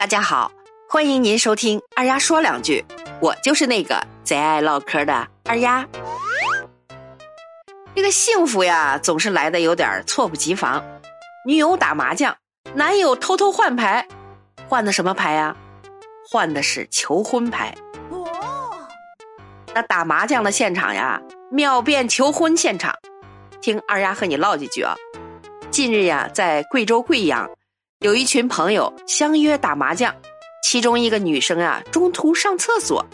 大家好，欢迎您收听二丫说两句，我就是那个贼爱唠嗑的二丫。这个幸福呀，总是来的有点猝不及防。女友打麻将，男友偷偷换牌，换的什么牌呀？换的是求婚牌。哦，那打麻将的现场呀，秒变求婚现场。听二丫和你唠几句啊。近日呀，在贵州贵阳。有一群朋友相约打麻将，其中一个女生啊，中途上厕所。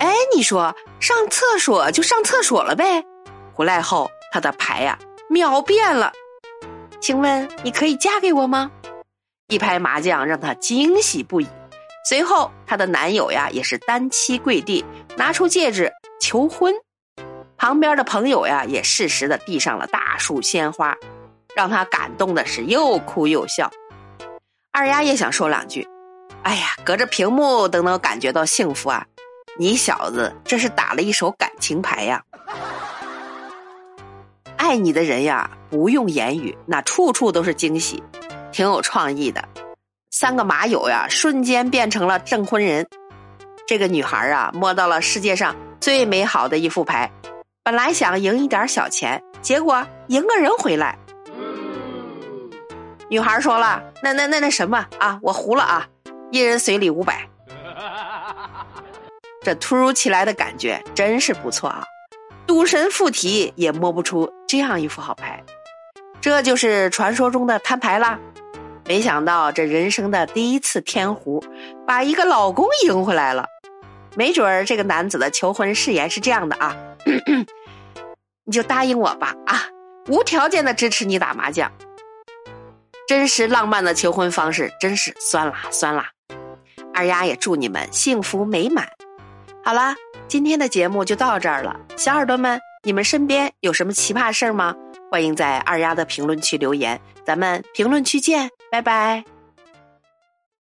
哎，你说上厕所就上厕所了呗。回来后，她的牌呀秒变了。请问你可以嫁给我吗？一拍麻将让她惊喜不已。随后，她的男友呀也是单膝跪地，拿出戒指求婚。旁边的朋友呀也适时的递上了大束鲜花，让她感动的是又哭又笑。二丫也想说两句，哎呀，隔着屏幕都能感觉到幸福啊！你小子这是打了一手感情牌呀！爱你的人呀，不用言语，那处处都是惊喜，挺有创意的。三个马友呀，瞬间变成了证婚人。这个女孩啊，摸到了世界上最美好的一副牌，本来想赢一点小钱，结果赢个人回来。女孩说了：“那那那那什么啊，我胡了啊，一人随礼五百。这突如其来的感觉真是不错啊，赌神附体也摸不出这样一副好牌，这就是传说中的摊牌啦。没想到这人生的第一次天胡，把一个老公赢回来了。没准儿这个男子的求婚誓言是这样的啊，你就答应我吧啊，无条件的支持你打麻将。”真实浪漫的求婚方式，真是酸啦酸啦！二丫也祝你们幸福美满。好啦，今天的节目就到这儿了，小耳朵们，你们身边有什么奇葩事儿吗？欢迎在二丫的评论区留言，咱们评论区见，拜拜。